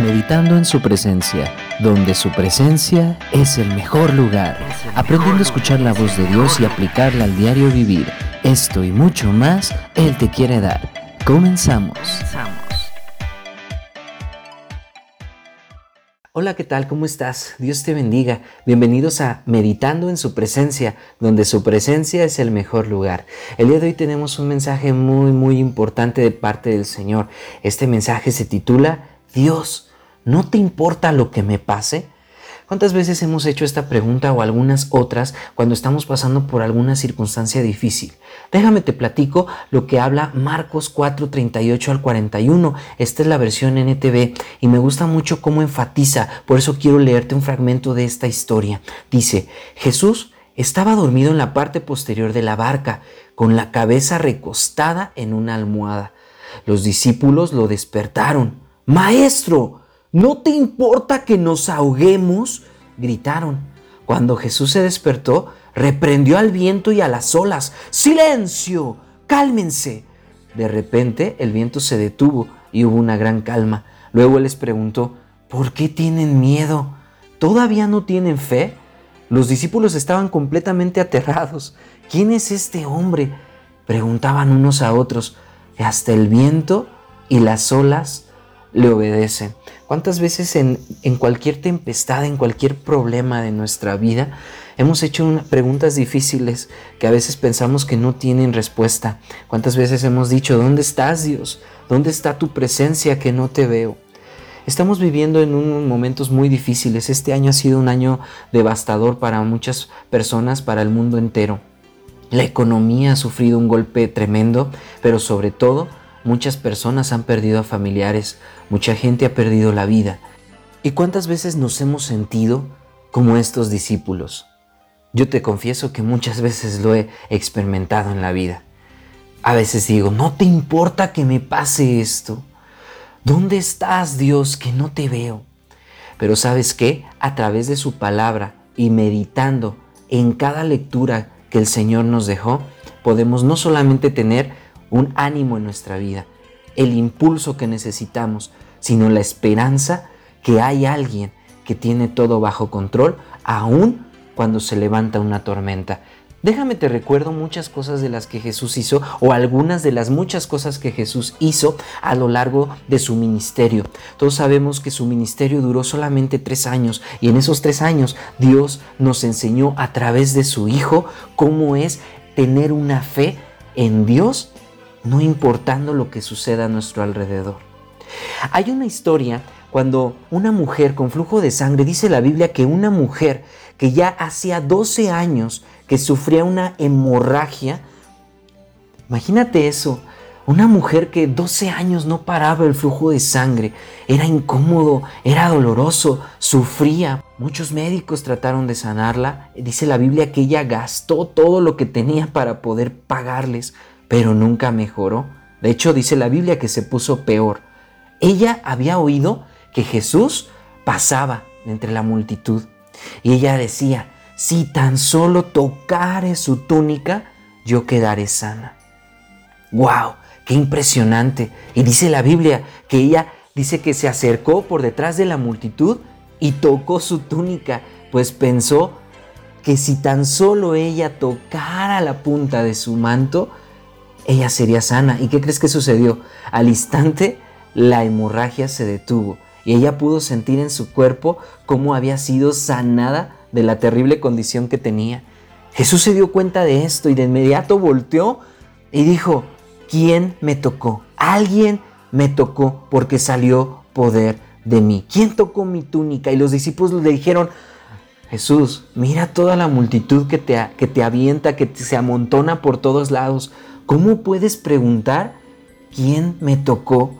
meditando en su presencia, donde su presencia es el mejor lugar, aprendiendo a escuchar la voz de Dios y aplicarla al diario vivir. Esto y mucho más Él te quiere dar. Comenzamos. Hola, ¿qué tal? ¿Cómo estás? Dios te bendiga. Bienvenidos a Meditando en su presencia, donde su presencia es el mejor lugar. El día de hoy tenemos un mensaje muy, muy importante de parte del Señor. Este mensaje se titula Dios ¿No te importa lo que me pase? ¿Cuántas veces hemos hecho esta pregunta o algunas otras cuando estamos pasando por alguna circunstancia difícil? Déjame te platico lo que habla Marcos 4, 38 al 41. Esta es la versión NTV y me gusta mucho cómo enfatiza, por eso quiero leerte un fragmento de esta historia. Dice, Jesús estaba dormido en la parte posterior de la barca, con la cabeza recostada en una almohada. Los discípulos lo despertaron. Maestro, ¿No te importa que nos ahoguemos? gritaron. Cuando Jesús se despertó, reprendió al viento y a las olas. ¡Silencio! ¡Cálmense! De repente el viento se detuvo y hubo una gran calma. Luego les preguntó, ¿por qué tienen miedo? ¿Todavía no tienen fe? Los discípulos estaban completamente aterrados. ¿Quién es este hombre? Preguntaban unos a otros. Hasta el viento y las olas le obedecen. ¿Cuántas veces en, cualquier tempestad, en cualquier problema de nuestra vida, hemos hecho preguntas difíciles que a veces pensamos que no tienen respuesta? ¿Cuántas veces hemos dicho, ¿dónde estás Dios? ¿Dónde está tu presencia que no te veo? Estamos viviendo en unos momentos muy difíciles. Este año ha sido un año devastador para muchas personas, para el mundo entero. La economía ha sufrido un golpe tremendo, pero sobre todo Muchas personas han perdido a familiares, mucha gente ha perdido la vida. ¿Y cuántas veces nos hemos sentido como estos discípulos? Yo te confieso que muchas veces lo he experimentado en la vida. A veces digo, no te importa que me pase esto. ¿Dónde estás, Dios, que no te veo? Pero sabes qué? A través de su palabra y meditando en cada lectura que el Señor nos dejó, podemos no solamente tener un ánimo en nuestra vida, el impulso que necesitamos, sino la esperanza que hay alguien que tiene todo bajo control, aun cuando se levanta una tormenta. Déjame te recuerdo muchas cosas de las que Jesús hizo o algunas de las muchas cosas que Jesús hizo a lo largo de su ministerio. Todos sabemos que su ministerio duró solamente tres años y en esos tres años Dios nos enseñó a través de su Hijo cómo es tener una fe en Dios no importando lo que suceda a nuestro alrededor. Hay una historia cuando una mujer con flujo de sangre, dice la Biblia que una mujer que ya hacía 12 años que sufría una hemorragia, imagínate eso, una mujer que 12 años no paraba el flujo de sangre, era incómodo, era doloroso, sufría. Muchos médicos trataron de sanarla. Dice la Biblia que ella gastó todo lo que tenía para poder pagarles pero nunca mejoró. De hecho, dice la Biblia que se puso peor. Ella había oído que Jesús pasaba entre la multitud y ella decía, si tan solo tocare su túnica, yo quedaré sana. ¡Wow! ¡Qué impresionante! Y dice la Biblia que ella dice que se acercó por detrás de la multitud y tocó su túnica, pues pensó que si tan solo ella tocara la punta de su manto, ella sería sana. ¿Y qué crees que sucedió? Al instante la hemorragia se detuvo y ella pudo sentir en su cuerpo cómo había sido sanada de la terrible condición que tenía. Jesús se dio cuenta de esto y de inmediato volteó y dijo, ¿quién me tocó? Alguien me tocó porque salió poder de mí. ¿Quién tocó mi túnica? Y los discípulos le dijeron, Jesús, mira toda la multitud que te, que te avienta, que se amontona por todos lados. ¿Cómo puedes preguntar quién me tocó?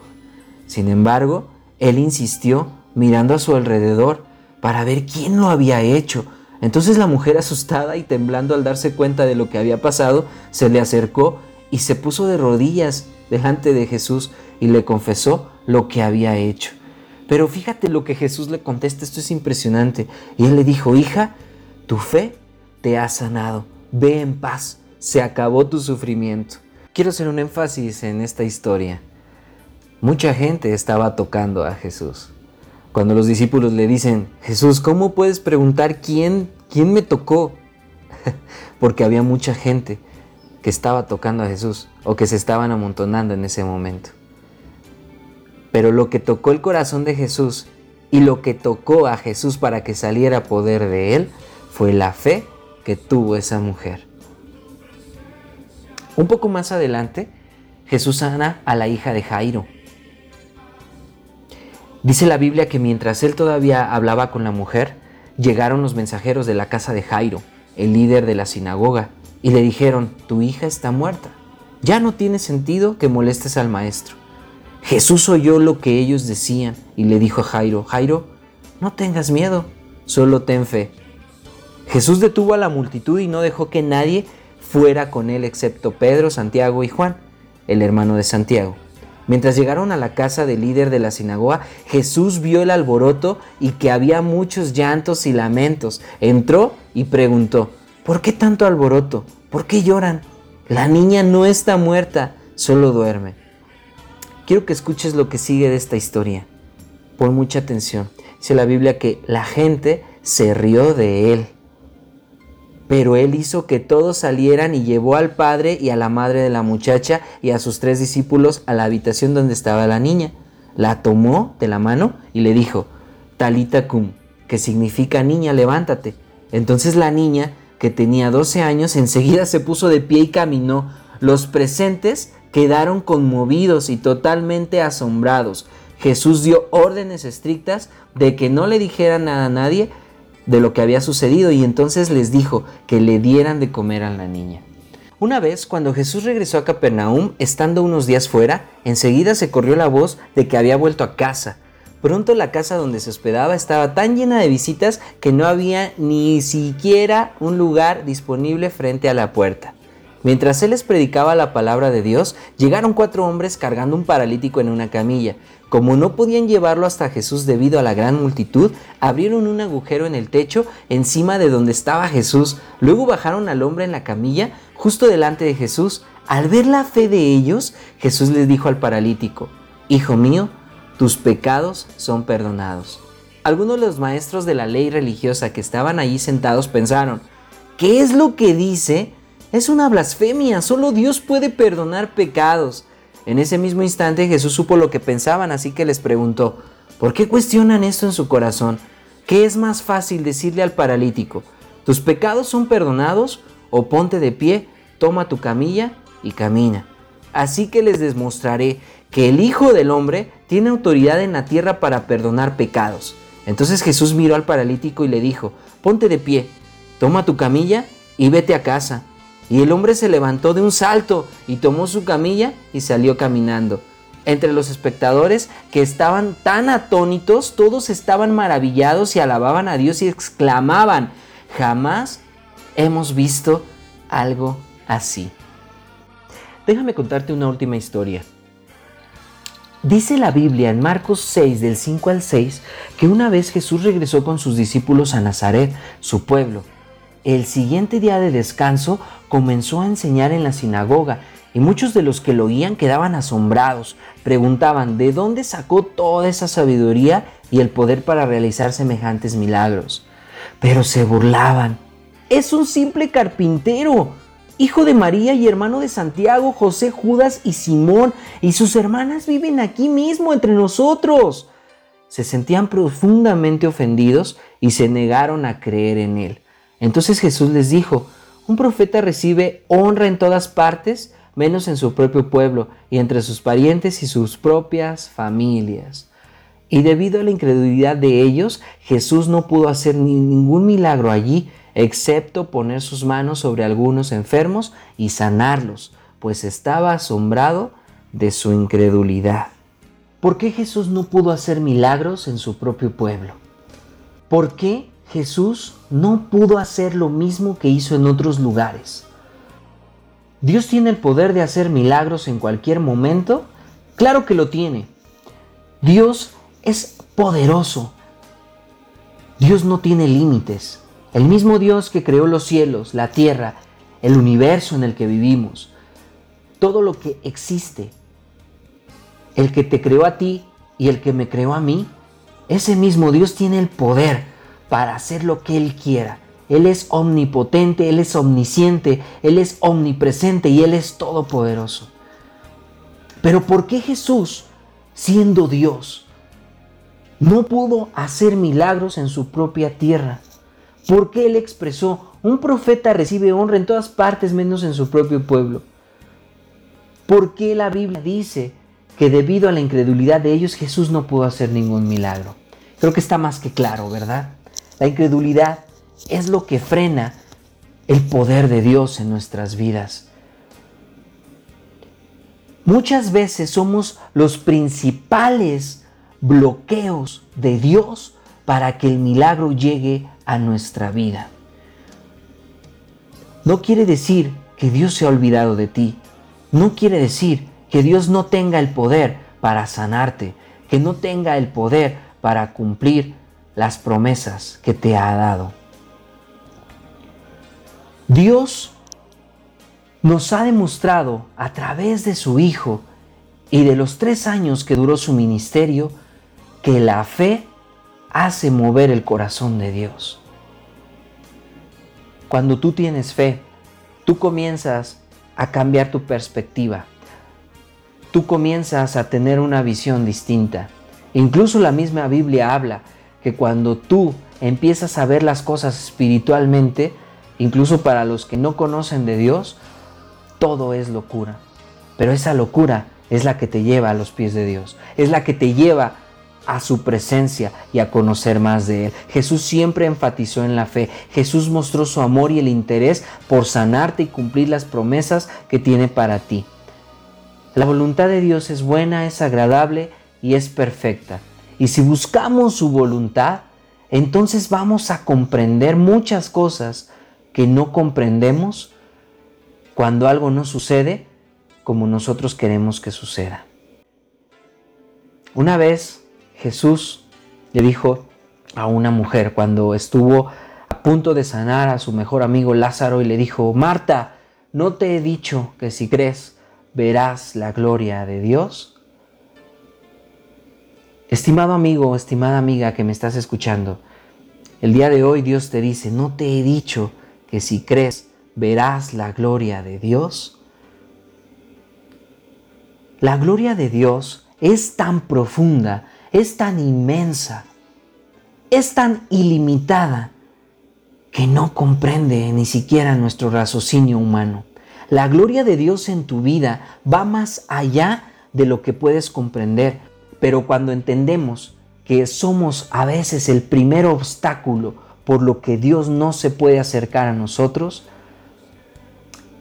Sin embargo, él insistió mirando a su alrededor para ver quién lo había hecho. Entonces la mujer asustada y temblando al darse cuenta de lo que había pasado, se le acercó y se puso de rodillas delante de Jesús y le confesó lo que había hecho. Pero fíjate lo que Jesús le contesta, esto es impresionante. Y él le dijo, hija, tu fe te ha sanado, ve en paz se acabó tu sufrimiento. Quiero hacer un énfasis en esta historia. Mucha gente estaba tocando a Jesús. Cuando los discípulos le dicen, Jesús, ¿cómo puedes preguntar quién, quién me tocó? Porque había mucha gente que estaba tocando a Jesús o que se estaban amontonando en ese momento. Pero lo que tocó el corazón de Jesús y lo que tocó a Jesús para que saliera poder de él fue la fe que tuvo esa mujer. Un poco más adelante, Jesús sana a la hija de Jairo. Dice la Biblia que mientras él todavía hablaba con la mujer, llegaron los mensajeros de la casa de Jairo, el líder de la sinagoga, y le dijeron, tu hija está muerta. Ya no tiene sentido que molestes al maestro. Jesús oyó lo que ellos decían y le dijo a Jairo, Jairo, no tengas miedo, solo ten fe. Jesús detuvo a la multitud y no dejó que nadie fuera con él excepto Pedro, Santiago y Juan, el hermano de Santiago. Mientras llegaron a la casa del líder de la sinagoga, Jesús vio el alboroto y que había muchos llantos y lamentos. Entró y preguntó, ¿por qué tanto alboroto? ¿Por qué lloran? La niña no está muerta, solo duerme. Quiero que escuches lo que sigue de esta historia. Pon mucha atención. Dice la Biblia que la gente se rió de él. Pero él hizo que todos salieran y llevó al padre y a la madre de la muchacha y a sus tres discípulos a la habitación donde estaba la niña. La tomó de la mano y le dijo, Talita cum, que significa niña, levántate. Entonces la niña, que tenía 12 años, enseguida se puso de pie y caminó. Los presentes quedaron conmovidos y totalmente asombrados. Jesús dio órdenes estrictas de que no le dijeran nada a nadie de lo que había sucedido y entonces les dijo que le dieran de comer a la niña. Una vez, cuando Jesús regresó a Capernaum, estando unos días fuera, enseguida se corrió la voz de que había vuelto a casa. Pronto la casa donde se hospedaba estaba tan llena de visitas que no había ni siquiera un lugar disponible frente a la puerta. Mientras él les predicaba la palabra de Dios, llegaron cuatro hombres cargando un paralítico en una camilla. Como no podían llevarlo hasta Jesús debido a la gran multitud, abrieron un agujero en el techo encima de donde estaba Jesús. Luego bajaron al hombre en la camilla justo delante de Jesús. Al ver la fe de ellos, Jesús les dijo al paralítico, Hijo mío, tus pecados son perdonados. Algunos de los maestros de la ley religiosa que estaban allí sentados pensaron, ¿qué es lo que dice? Es una blasfemia, solo Dios puede perdonar pecados. En ese mismo instante Jesús supo lo que pensaban, así que les preguntó, ¿por qué cuestionan esto en su corazón? ¿Qué es más fácil decirle al paralítico? ¿Tus pecados son perdonados? O ponte de pie, toma tu camilla y camina. Así que les demostraré que el Hijo del Hombre tiene autoridad en la tierra para perdonar pecados. Entonces Jesús miró al paralítico y le dijo, ponte de pie, toma tu camilla y vete a casa. Y el hombre se levantó de un salto y tomó su camilla y salió caminando. Entre los espectadores que estaban tan atónitos, todos estaban maravillados y alababan a Dios y exclamaban, jamás hemos visto algo así. Déjame contarte una última historia. Dice la Biblia en Marcos 6 del 5 al 6 que una vez Jesús regresó con sus discípulos a Nazaret, su pueblo, el siguiente día de descanso comenzó a enseñar en la sinagoga y muchos de los que lo oían quedaban asombrados, preguntaban de dónde sacó toda esa sabiduría y el poder para realizar semejantes milagros. Pero se burlaban. Es un simple carpintero, hijo de María y hermano de Santiago, José, Judas y Simón, y sus hermanas viven aquí mismo entre nosotros. Se sentían profundamente ofendidos y se negaron a creer en él. Entonces Jesús les dijo, un profeta recibe honra en todas partes, menos en su propio pueblo y entre sus parientes y sus propias familias. Y debido a la incredulidad de ellos, Jesús no pudo hacer ningún milagro allí, excepto poner sus manos sobre algunos enfermos y sanarlos, pues estaba asombrado de su incredulidad. ¿Por qué Jesús no pudo hacer milagros en su propio pueblo? ¿Por qué Jesús no pudo hacer lo mismo que hizo en otros lugares. ¿Dios tiene el poder de hacer milagros en cualquier momento? Claro que lo tiene. Dios es poderoso. Dios no tiene límites. El mismo Dios que creó los cielos, la tierra, el universo en el que vivimos, todo lo que existe, el que te creó a ti y el que me creó a mí, ese mismo Dios tiene el poder para hacer lo que Él quiera. Él es omnipotente, Él es omnisciente, Él es omnipresente y Él es todopoderoso. Pero ¿por qué Jesús, siendo Dios, no pudo hacer milagros en su propia tierra? ¿Por qué Él expresó, un profeta recibe honra en todas partes menos en su propio pueblo? ¿Por qué la Biblia dice que debido a la incredulidad de ellos Jesús no pudo hacer ningún milagro? Creo que está más que claro, ¿verdad? La incredulidad es lo que frena el poder de Dios en nuestras vidas. Muchas veces somos los principales bloqueos de Dios para que el milagro llegue a nuestra vida. No quiere decir que Dios se ha olvidado de ti. No quiere decir que Dios no tenga el poder para sanarte, que no tenga el poder para cumplir las promesas que te ha dado. Dios nos ha demostrado a través de su Hijo y de los tres años que duró su ministerio que la fe hace mover el corazón de Dios. Cuando tú tienes fe, tú comienzas a cambiar tu perspectiva. Tú comienzas a tener una visión distinta. Incluso la misma Biblia habla que cuando tú empiezas a ver las cosas espiritualmente, incluso para los que no conocen de Dios, todo es locura. Pero esa locura es la que te lleva a los pies de Dios, es la que te lleva a su presencia y a conocer más de Él. Jesús siempre enfatizó en la fe. Jesús mostró su amor y el interés por sanarte y cumplir las promesas que tiene para ti. La voluntad de Dios es buena, es agradable y es perfecta. Y si buscamos su voluntad, entonces vamos a comprender muchas cosas que no comprendemos cuando algo no sucede como nosotros queremos que suceda. Una vez Jesús le dijo a una mujer cuando estuvo a punto de sanar a su mejor amigo Lázaro y le dijo, Marta, ¿no te he dicho que si crees verás la gloria de Dios? Estimado amigo, estimada amiga que me estás escuchando, el día de hoy Dios te dice, ¿no te he dicho que si crees verás la gloria de Dios? La gloria de Dios es tan profunda, es tan inmensa, es tan ilimitada que no comprende ni siquiera nuestro raciocinio humano. La gloria de Dios en tu vida va más allá de lo que puedes comprender, pero cuando entendemos que somos a veces el primer obstáculo por lo que Dios no se puede acercar a nosotros,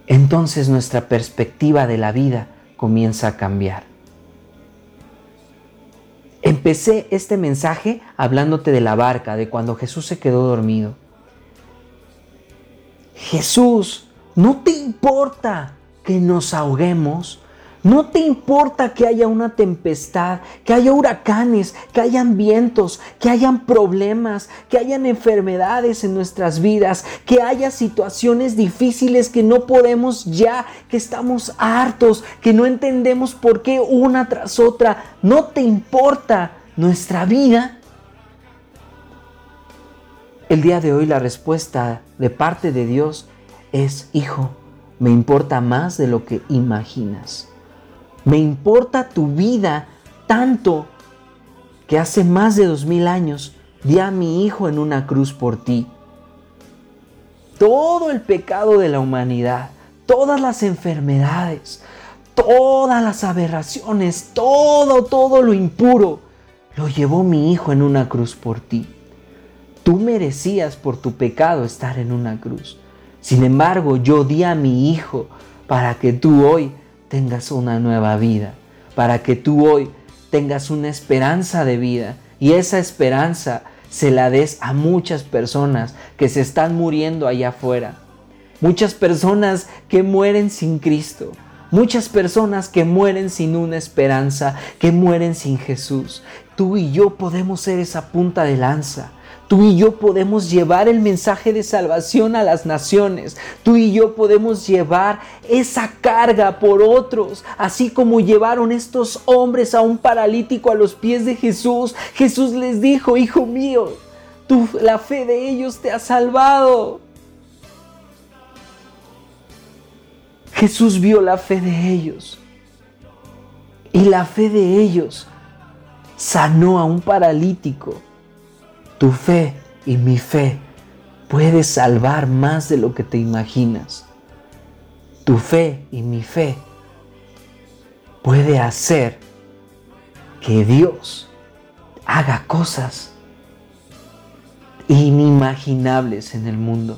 entonces nuestra perspectiva de la vida comienza a cambiar. Empecé este mensaje hablándote de la barca, de cuando Jesús se quedó dormido. Jesús, ¿no te importa que nos ahoguemos? No te importa que haya una tempestad, que haya huracanes, que hayan vientos, que hayan problemas, que hayan enfermedades en nuestras vidas, que haya situaciones difíciles que no podemos ya, que estamos hartos, que no entendemos por qué una tras otra. No te importa nuestra vida. El día de hoy la respuesta de parte de Dios es, hijo, me importa más de lo que imaginas. Me importa tu vida tanto que hace más de dos mil años di a mi hijo en una cruz por ti. Todo el pecado de la humanidad, todas las enfermedades, todas las aberraciones, todo, todo lo impuro, lo llevó mi hijo en una cruz por ti. Tú merecías por tu pecado estar en una cruz. Sin embargo, yo di a mi hijo para que tú hoy tengas una nueva vida, para que tú hoy tengas una esperanza de vida y esa esperanza se la des a muchas personas que se están muriendo allá afuera. Muchas personas que mueren sin Cristo. Muchas personas que mueren sin una esperanza, que mueren sin Jesús. Tú y yo podemos ser esa punta de lanza. Tú y yo podemos llevar el mensaje de salvación a las naciones. Tú y yo podemos llevar esa carga por otros, así como llevaron estos hombres a un paralítico a los pies de Jesús. Jesús les dijo, hijo mío, la fe de ellos te ha salvado. Jesús vio la fe de ellos. Y la fe de ellos sanó a un paralítico. Tu fe y mi fe puede salvar más de lo que te imaginas. Tu fe y mi fe puede hacer que Dios haga cosas inimaginables en el mundo,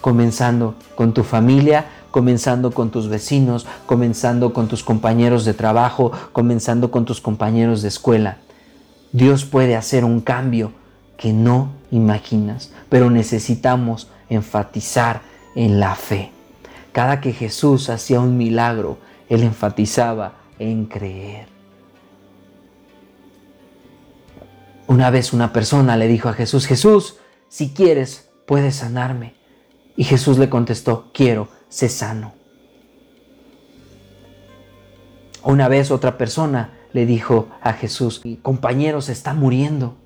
comenzando con tu familia, comenzando con tus vecinos, comenzando con tus compañeros de trabajo, comenzando con tus compañeros de escuela. Dios puede hacer un cambio que no imaginas, pero necesitamos enfatizar en la fe. Cada que Jesús hacía un milagro, Él enfatizaba en creer. Una vez una persona le dijo a Jesús, Jesús, si quieres, puedes sanarme. Y Jesús le contestó, quiero, sé sano. Una vez otra persona le dijo a Jesús, mi compañero se está muriendo.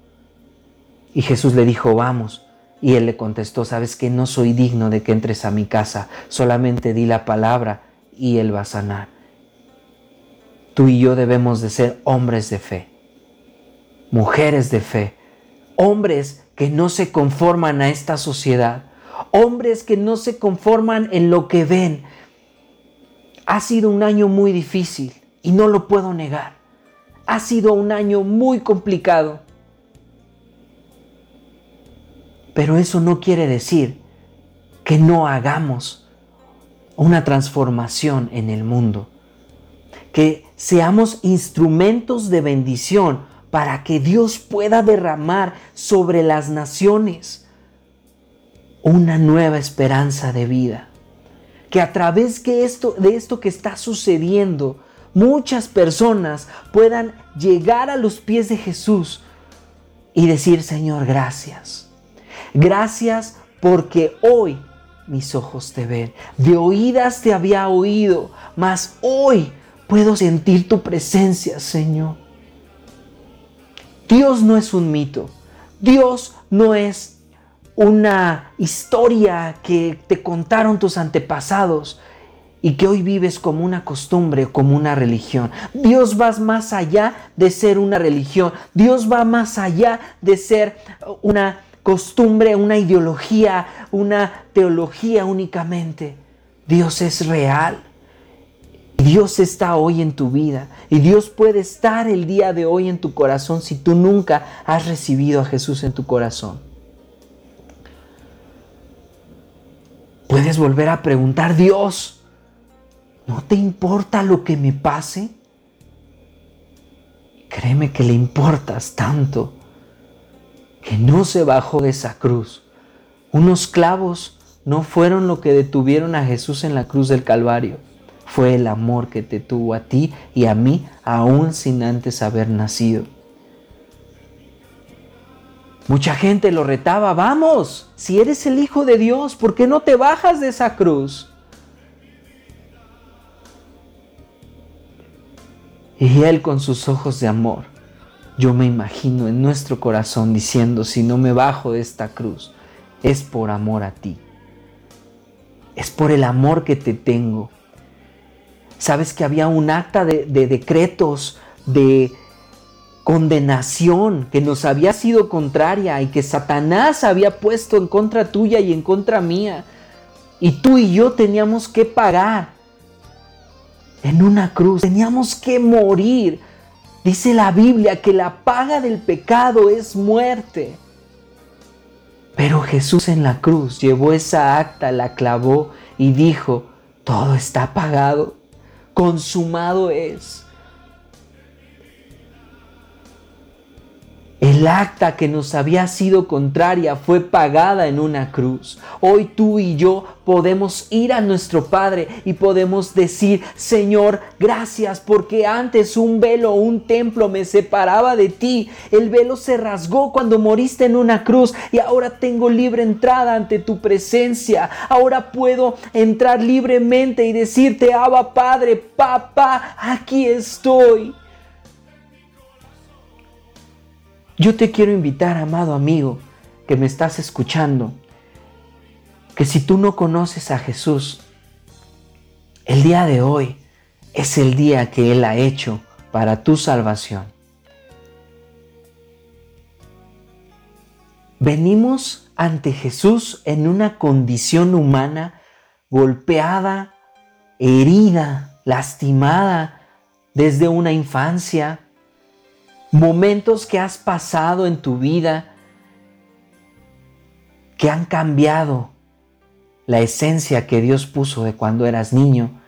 Y Jesús le dijo, vamos. Y él le contestó, sabes que no soy digno de que entres a mi casa, solamente di la palabra y él va a sanar. Tú y yo debemos de ser hombres de fe, mujeres de fe, hombres que no se conforman a esta sociedad, hombres que no se conforman en lo que ven. Ha sido un año muy difícil y no lo puedo negar. Ha sido un año muy complicado. Pero eso no quiere decir que no hagamos una transformación en el mundo. Que seamos instrumentos de bendición para que Dios pueda derramar sobre las naciones una nueva esperanza de vida. Que a través esto, de esto que está sucediendo, muchas personas puedan llegar a los pies de Jesús y decir, Señor, gracias. Gracias porque hoy mis ojos te ven. De oídas te había oído, mas hoy puedo sentir tu presencia, Señor. Dios no es un mito. Dios no es una historia que te contaron tus antepasados y que hoy vives como una costumbre, como una religión. Dios va más allá de ser una religión. Dios va más allá de ser una costumbre, una ideología, una teología únicamente. Dios es real. Dios está hoy en tu vida y Dios puede estar el día de hoy en tu corazón si tú nunca has recibido a Jesús en tu corazón. Puedes volver a preguntar, Dios, ¿no te importa lo que me pase? Créeme que le importas tanto que no se bajó de esa cruz. Unos clavos no fueron lo que detuvieron a Jesús en la cruz del Calvario. Fue el amor que te tuvo a ti y a mí aún sin antes haber nacido. Mucha gente lo retaba, vamos, si eres el Hijo de Dios, ¿por qué no te bajas de esa cruz? Y Él con sus ojos de amor, yo me imagino en nuestro corazón diciendo, si no me bajo de esta cruz, es por amor a ti. Es por el amor que te tengo. Sabes que había un acta de, de decretos, de, condenación que nos había sido contraria y que Satanás había puesto en contra tuya y en contra mía. Y tú y yo teníamos que pagar en una cruz, teníamos que morir. Dice la Biblia que la paga del pecado es muerte. Pero Jesús en la cruz llevó esa acta, la clavó y dijo, todo está pagado, consumado es. El acta que nos había sido contraria fue pagada en una cruz. Hoy tú y yo podemos ir a nuestro Padre y podemos decir, Señor, gracias porque antes un velo, un templo me separaba de ti. El velo se rasgó cuando moriste en una cruz y ahora tengo libre entrada ante tu presencia. Ahora puedo entrar libremente y decirte, Abba Padre, papá, aquí estoy. Yo te quiero invitar, amado amigo, que me estás escuchando, que si tú no conoces a Jesús, el día de hoy es el día que Él ha hecho para tu salvación. Venimos ante Jesús en una condición humana golpeada, herida, lastimada desde una infancia, momentos que has pasado en tu vida que han cambiado la esencia que Dios puso de cuando eras niño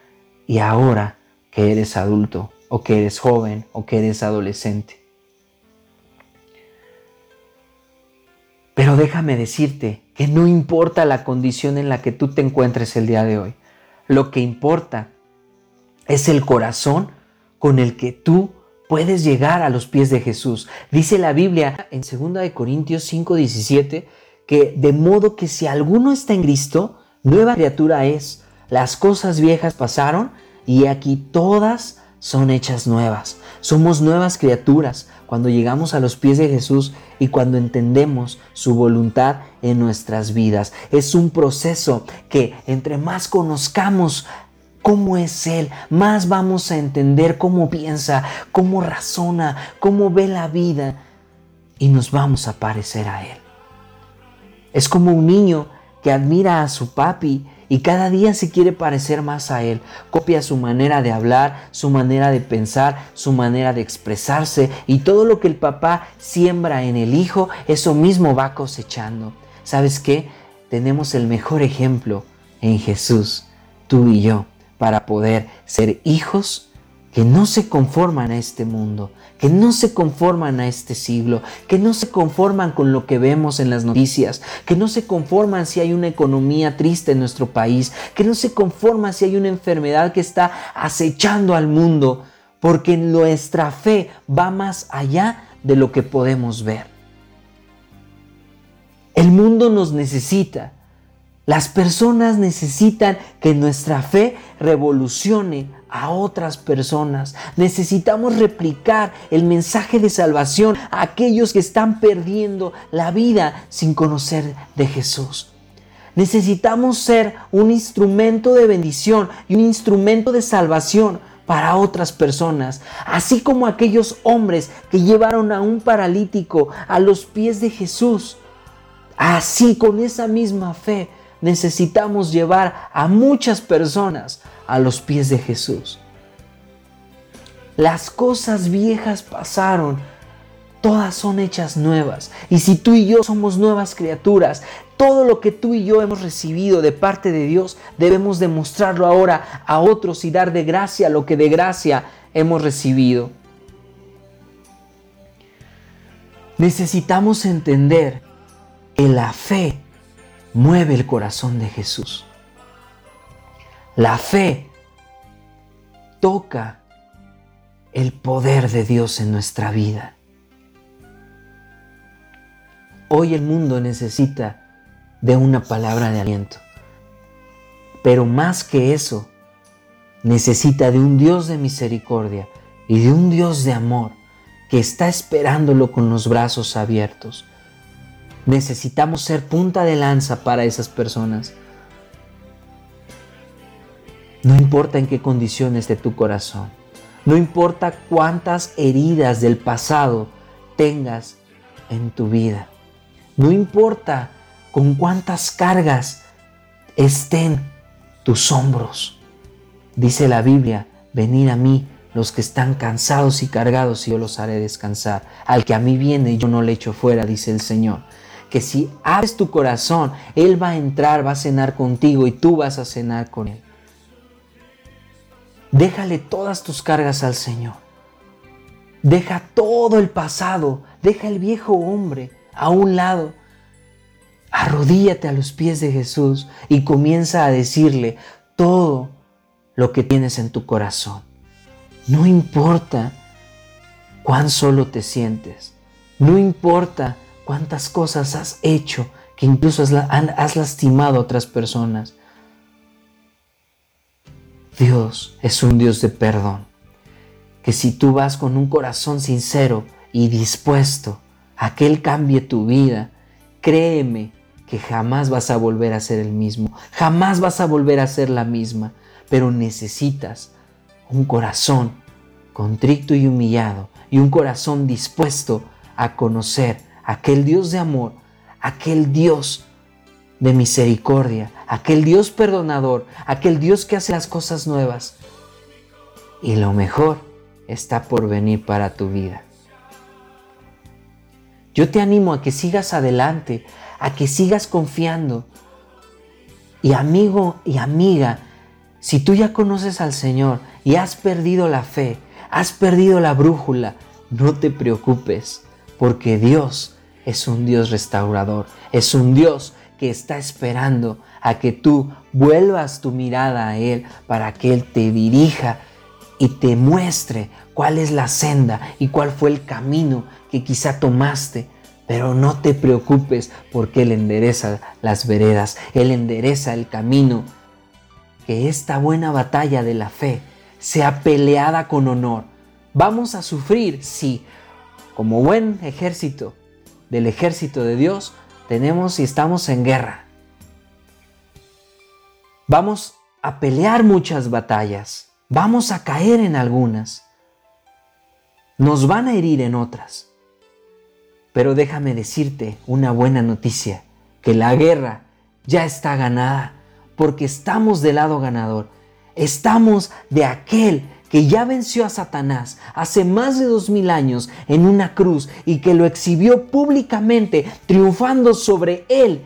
y ahora que eres adulto o que eres joven o que eres adolescente. Pero déjame decirte que no importa la condición en la que tú te encuentres el día de hoy. Lo que importa es el corazón con el que tú puedes llegar a los pies de Jesús. Dice la Biblia en 2 Corintios 5:17 que de modo que si alguno está en Cristo, nueva criatura es. Las cosas viejas pasaron y aquí todas son hechas nuevas. Somos nuevas criaturas cuando llegamos a los pies de Jesús y cuando entendemos su voluntad en nuestras vidas. Es un proceso que entre más conozcamos cómo es Él, más vamos a entender cómo piensa, cómo razona, cómo ve la vida y nos vamos a parecer a Él. Es como un niño que admira a su papi y cada día se quiere parecer más a Él. Copia su manera de hablar, su manera de pensar, su manera de expresarse y todo lo que el papá siembra en el hijo, eso mismo va cosechando. ¿Sabes qué? Tenemos el mejor ejemplo en Jesús, tú y yo para poder ser hijos que no se conforman a este mundo, que no se conforman a este siglo, que no se conforman con lo que vemos en las noticias, que no se conforman si hay una economía triste en nuestro país, que no se conforman si hay una enfermedad que está acechando al mundo, porque nuestra fe va más allá de lo que podemos ver. El mundo nos necesita, las personas necesitan que nuestra fe revolucione a otras personas. Necesitamos replicar el mensaje de salvación a aquellos que están perdiendo la vida sin conocer de Jesús. Necesitamos ser un instrumento de bendición y un instrumento de salvación para otras personas, así como aquellos hombres que llevaron a un paralítico a los pies de Jesús. Así, con esa misma fe, necesitamos llevar a muchas personas a los pies de Jesús. Las cosas viejas pasaron, todas son hechas nuevas. Y si tú y yo somos nuevas criaturas, todo lo que tú y yo hemos recibido de parte de Dios, debemos demostrarlo ahora a otros y dar de gracia lo que de gracia hemos recibido. Necesitamos entender que la fe mueve el corazón de Jesús. La fe toca el poder de Dios en nuestra vida. Hoy el mundo necesita de una palabra de aliento. Pero más que eso, necesita de un Dios de misericordia y de un Dios de amor que está esperándolo con los brazos abiertos Necesitamos ser punta de lanza para esas personas. No importa en qué condiciones de tu corazón, no importa cuántas heridas del pasado tengas en tu vida, no importa con cuántas cargas estén tus hombros. Dice la Biblia, venid a mí los que están cansados y cargados y yo los haré descansar. Al que a mí viene yo no le echo fuera, dice el Señor que si abres tu corazón, Él va a entrar, va a cenar contigo y tú vas a cenar con Él. Déjale todas tus cargas al Señor. Deja todo el pasado, Deja el viejo hombre a un lado. Arrodíllate a los pies de Jesús y comienza a decirle todo lo que tienes en tu corazón. No importa cuán solo te sientes. No importa cuántas cosas has hecho que incluso has, lastimado a otras personas. Dios es un Dios de perdón. Que si tú vas con un corazón sincero y dispuesto a que Él cambie tu vida, créeme que jamás vas a volver a ser el mismo, jamás vas a volver a ser la misma, pero necesitas un corazón contrito y humillado y un corazón dispuesto a conocer aquel Dios de amor, aquel Dios de misericordia, aquel Dios perdonador, aquel Dios que hace las cosas nuevas. Y lo mejor está por venir para tu vida. Yo te animo a que sigas adelante, a que sigas confiando. Y amigo y amiga, si tú ya conoces al Señor y has perdido la fe, has perdido la brújula, no te preocupes, porque Dios es un Dios restaurador, es un Dios que está esperando a que tú vuelvas tu mirada a Él para que Él te dirija y te muestre cuál es la senda y cuál fue el camino que quizá tomaste. Pero no te preocupes porque Él endereza las veredas, Él endereza el camino. Que esta buena batalla de la fe sea peleada con honor. Vamos a sufrir, sí, como buen ejército del ejército de Dios, tenemos y estamos en guerra. Vamos a pelear muchas batallas, vamos a caer en algunas, nos van a herir en otras pero déjame decirte una buena noticia, que la guerra ya está ganada, porque estamos del lado ganador. Estamos de aquel que ya venció a Satanás hace más de dos mil años en una cruz y que lo exhibió públicamente, triunfando sobre él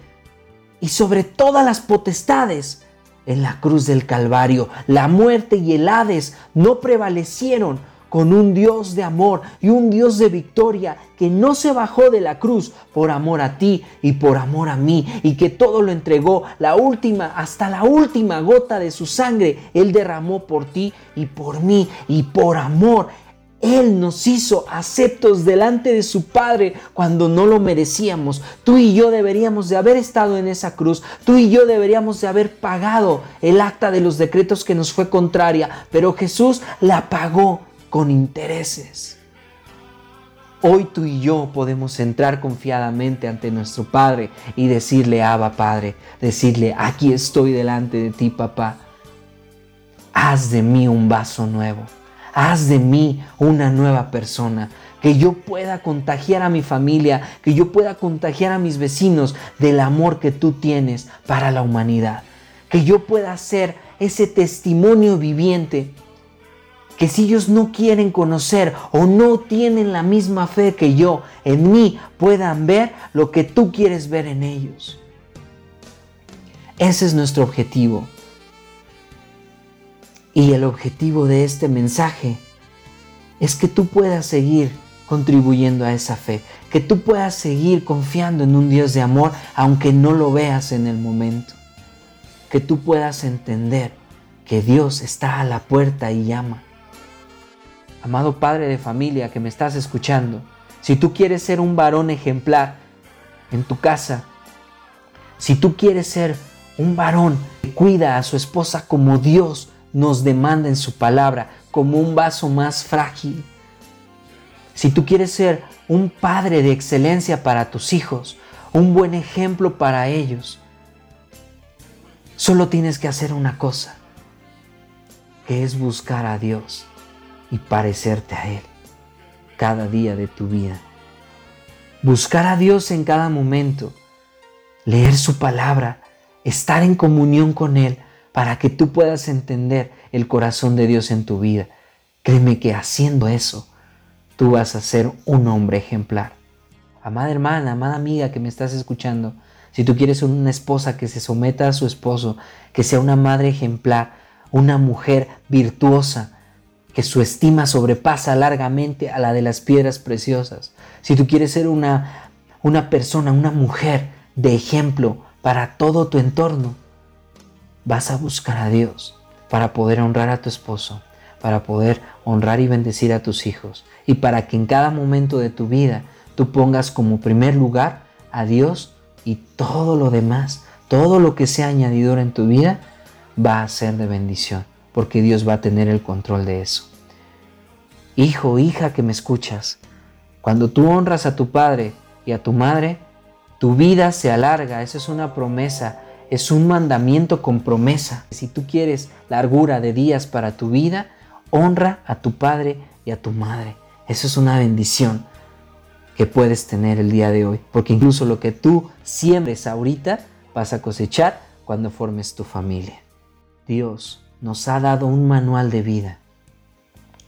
y sobre todas las potestades. En la cruz del Calvario, la muerte y el Hades no prevalecieron con un Dios de amor y un Dios de victoria que no se bajó de la cruz por amor a ti y por amor a mí y que todo lo entregó, la última, hasta la última gota de su sangre, Él derramó por ti y por mí y por amor. Él nos hizo aceptos delante de su Padre cuando no lo merecíamos. Tú y yo deberíamos de haber estado en esa cruz. Tú y yo deberíamos de haber pagado el acta de los decretos que nos fue contraria. Pero Jesús la pagó con intereses. Hoy tú y yo podemos entrar confiadamente ante nuestro Padre y decirle, Abba Padre, decirle, aquí estoy delante de ti, papá. Haz de mí un vaso nuevo. Haz de mí una nueva persona. Que yo pueda contagiar a mi familia, que yo pueda contagiar a mis vecinos del amor que tú tienes para la humanidad. Que yo pueda ser ese testimonio viviente que si ellos no quieren conocer o no tienen la misma fe que yo en mí, puedan ver lo que tú quieres ver en ellos. Ese es nuestro objetivo. Y el objetivo de este mensaje es que tú puedas seguir contribuyendo a esa fe, que tú puedas seguir confiando en un Dios de amor aunque no lo veas en el momento, que tú puedas entender que Dios está a la puerta y llama amado padre de familia que me estás escuchando, si tú quieres ser un varón ejemplar en tu casa, si tú quieres ser un varón que cuida a su esposa como Dios nos demanda en su palabra, como un vaso más frágil, si tú quieres ser un padre de excelencia para tus hijos, un buen ejemplo para ellos, solo tienes que hacer una cosa, que es buscar a Dios y parecerte a Él cada día de tu vida. Buscar a Dios en cada momento, leer su palabra, estar en comunión con Él para que tú puedas entender el corazón de Dios en tu vida. Créeme que haciendo eso, tú vas a ser un hombre ejemplar. Amada hermana, amada amiga que me estás escuchando, si tú quieres una esposa que se someta a su esposo, que sea una madre ejemplar, una mujer virtuosa, que su estima sobrepasa largamente a la de las piedras preciosas. si tú quieres ser una, una persona, una mujer de ejemplo para todo tu entorno, vas a buscar a Dios para poder honrar a tu esposo, para poder honrar y bendecir a tus hijos y para que en cada momento de tu vida tú pongas como primer lugar a Dios y todo lo demás, todo lo que sea añadido en tu vida va a ser de bendición, porque Dios va a tener el control de eso. Hijo, hija que me escuchas, cuando tú honras a tu padre y a tu madre, tu vida se alarga, esa es una promesa, es un mandamiento con promesa. Si tú quieres largura de días para tu vida, honra a tu padre y a tu madre. Eso es una bendición que puedes tener el día de hoy, porque incluso lo que tú siembres ahorita vas a cosechar cuando formes tu familia. Dios nos ha dado un manual de vida.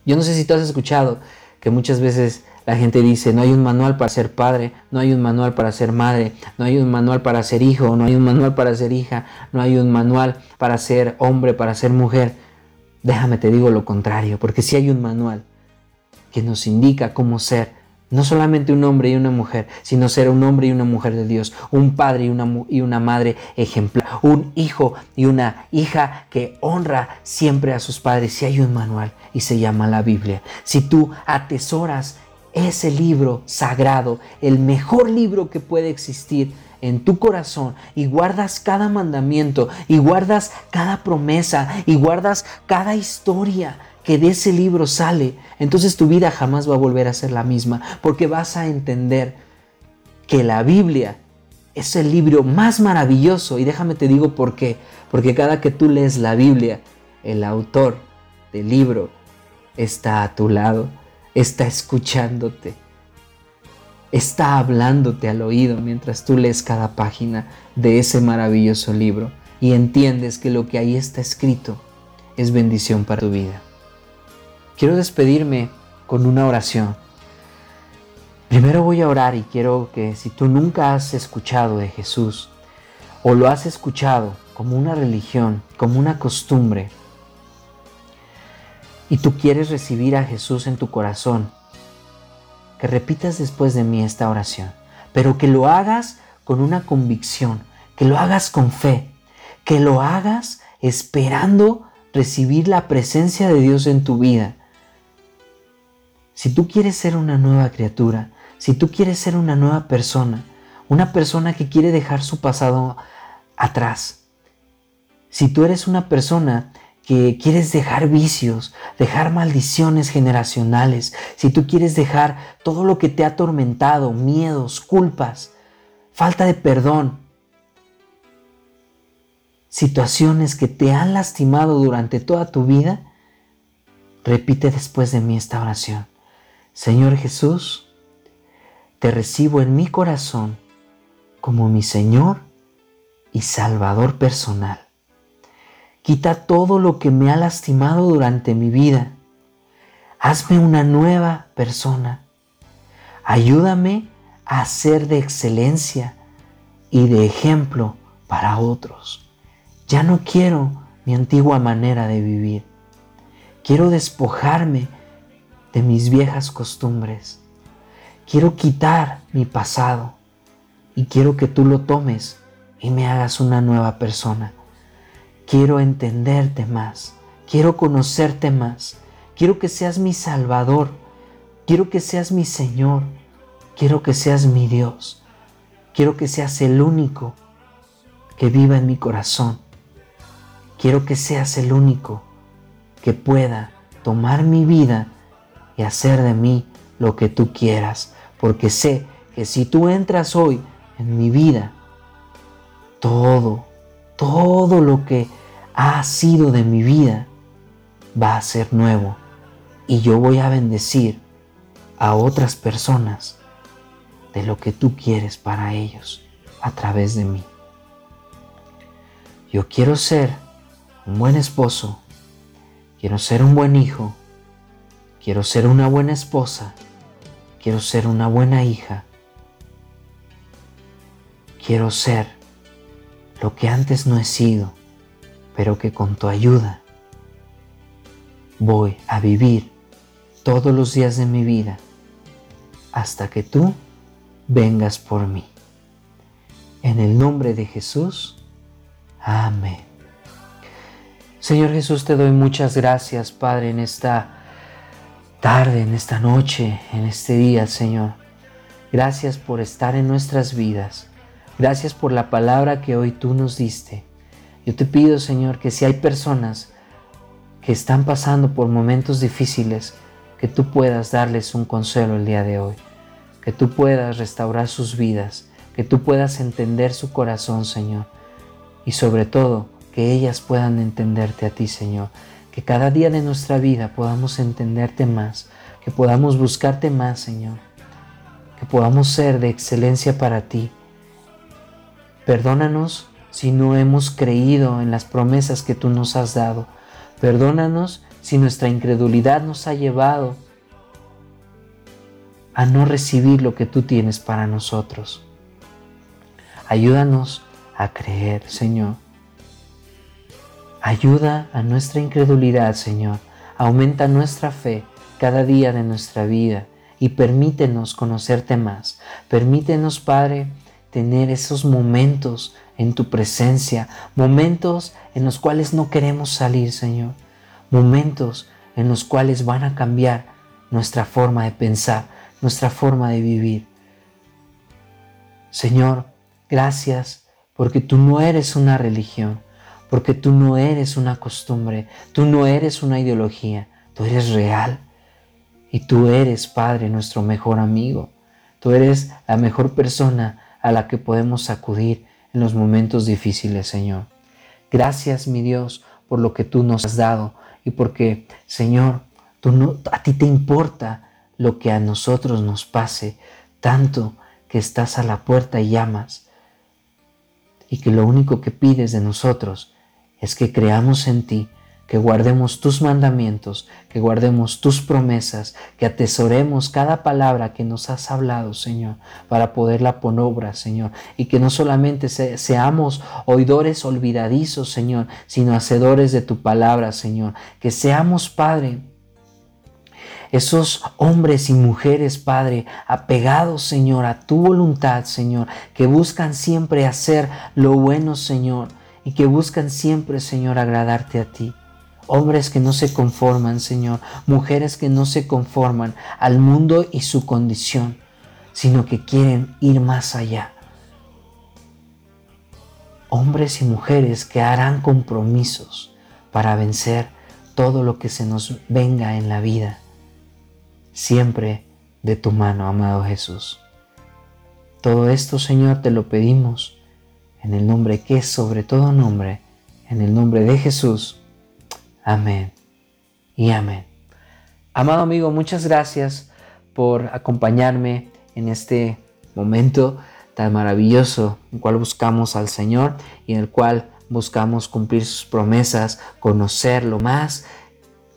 Yo no sé si tú has escuchado que muchas veces la gente dice, no hay un manual para ser padre, no hay un manual para ser madre, no hay un manual para ser hijo, no hay un manual para ser hija, no hay un manual para ser hombre, para ser mujer. Déjame te digo lo contrario, porque si hay un manual que nos indica cómo ser no solamente un hombre y una mujer, sino ser un hombre y una mujer de Dios, un padre y una, y una madre ejemplar, un hijo y una hija que honra siempre a sus padres. Si hay un manual y se llama la Biblia. Si tú atesoras ese libro sagrado, el mejor libro que puede existir, en tu corazón y guardas cada mandamiento y guardas cada promesa y guardas cada historia que de ese libro sale, entonces tu vida jamás va a volver a ser la misma, porque vas a entender que la Biblia es el libro más maravilloso. Y déjame te digo por qué. Porque cada que tú lees la Biblia, el autor del libro está a tu lado, está escuchándote, está hablándote al oído mientras tú lees cada página de ese maravilloso libro y entiendes que lo que ahí está escrito es bendición para tu vida. Quiero despedirme con una oración. Primero voy a orar y quiero que si tú nunca has escuchado de Jesús o lo has escuchado como una religión, como una costumbre, y tú quieres recibir a Jesús en tu corazón, que repitas después de mí esta oración, pero que lo hagas con una convicción, que lo hagas con fe, que lo hagas esperando recibir la presencia de Dios en tu vida. Si tú quieres ser una nueva criatura, si tú quieres ser una nueva persona, una persona que quiere dejar su pasado atrás, si tú eres una persona que quieres dejar vicios, dejar maldiciones generacionales, si tú quieres dejar todo lo que te ha atormentado, miedos, culpas, falta de perdón, situaciones que te han lastimado durante toda tu vida, repite después de mí esta oración. Señor Jesús, te recibo en mi corazón como mi Señor y Salvador personal. Quita todo lo que me ha lastimado durante mi vida. Hazme una nueva persona. Ayúdame a ser de excelencia y de ejemplo para otros. Ya no quiero mi antigua manera de vivir. Quiero despojarme de mis viejas costumbres. Quiero quitar mi pasado y quiero que tú lo tomes y me hagas una nueva persona. Quiero entenderte más, quiero conocerte más, quiero que seas mi Salvador, quiero que seas mi Señor, quiero que seas mi Dios, quiero que seas el único que viva en mi corazón, quiero que seas el único que pueda tomar mi vida y hacer de mí lo que tú quieras, porque sé que si tú entras hoy en mi vida, todo, todo lo que ha sido de mi vida va a ser nuevo y yo voy a bendecir a otras personas de lo que tú quieres para ellos a través de mí. Yo quiero ser un buen esposo, quiero ser un buen hijo, Quiero ser una buena esposa. Quiero ser una buena hija. Quiero ser lo que antes no he sido, pero que con tu ayuda voy a vivir todos los días de mi vida hasta que tú vengas por mí. En el nombre de Jesús. Amén. Señor Jesús, te doy muchas gracias, Padre, en esta tarde, en esta noche, en este día, Señor. Gracias por estar en nuestras vidas. Gracias por la palabra que hoy tú nos diste. Yo te pido, Señor, que si hay personas que están pasando por momentos difíciles, que tú puedas darles un consuelo el día de hoy, que tú puedas restaurar sus vidas, que tú puedas entender su corazón, Señor, y sobre todo que ellas puedan entenderte a ti, Señor, que cada día de nuestra vida podamos entenderte más, que podamos buscarte más, Señor, que podamos ser de excelencia para ti. Perdónanos si no hemos creído en las promesas que tú nos has dado. Perdónanos si nuestra incredulidad nos ha llevado a no recibir lo que tú tienes para nosotros. Ayúdanos a creer, Señor. Ayuda a nuestra incredulidad, Señor. Aumenta nuestra fe cada día de nuestra vida y permítenos conocerte más. Permítenos, Padre, tener esos momentos en tu presencia, momentos en los cuales no queremos salir, Señor. Momentos en los cuales van a cambiar nuestra forma de pensar, nuestra forma de vivir. Señor, gracias porque tú no eres una religión, porque tú no eres una costumbre, tú no eres una ideología, tú eres real. Y tú eres, Padre, nuestro mejor amigo. Tú eres la mejor persona a la que podemos acudir en los momentos difíciles, Señor. Gracias, mi Dios, por lo que tú nos has dado y porque, Señor, tú no, a ti te importa lo que a nosotros nos pase, tanto que estás a la puerta y llamas, y que lo único que pides de nosotros es que creamos en ti, que guardemos tus mandamientos, que guardemos tus promesas, que atesoremos cada palabra que nos has hablado, Señor, para poderla poner obra, Señor, y que no solamente seamos oidores olvidadizos, Señor, sino hacedores de tu palabra, Señor, que seamos, Padre, esos hombres y mujeres, Padre, apegados, Señor, a tu voluntad, Señor, que buscan siempre hacer lo bueno, Señor, y que buscan siempre, Señor, agradarte a ti. Hombres que no se conforman, Señor, mujeres que no se conforman al mundo y su condición, sino que quieren ir más allá. Hombres y mujeres que harán compromisos para vencer todo lo que se nos venga en la vida, siempre de tu mano, amado Jesús. Todo esto, Señor, te lo pedimos en el nombre que es sobre todo nombre, en el nombre de Jesús. Amén y amén. Amado amigo, muchas gracias por acompañarme en este momento tan maravilloso en el cual buscamos al Señor y en el cual buscamos cumplir sus promesas, conocerlo más,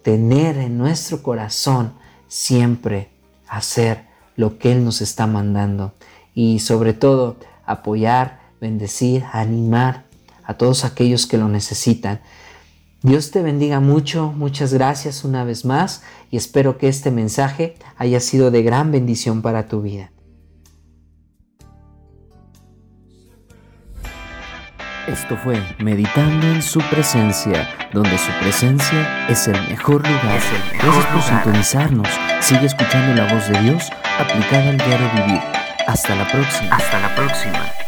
tener en nuestro corazón siempre hacer lo que Él nos está mandando y sobre todo apoyar bendecir, animar a todos aquellos que lo necesitan. Dios te bendiga mucho, muchas gracias una vez más y espero que este mensaje haya sido de gran bendición para tu vida. Esto fue Meditando en su presencia, donde su presencia es el mejor lugar. Gracias por sintonizarnos. Sigue escuchando la voz de Dios aplicada al diario vivir. Hasta la próxima. Hasta la próxima.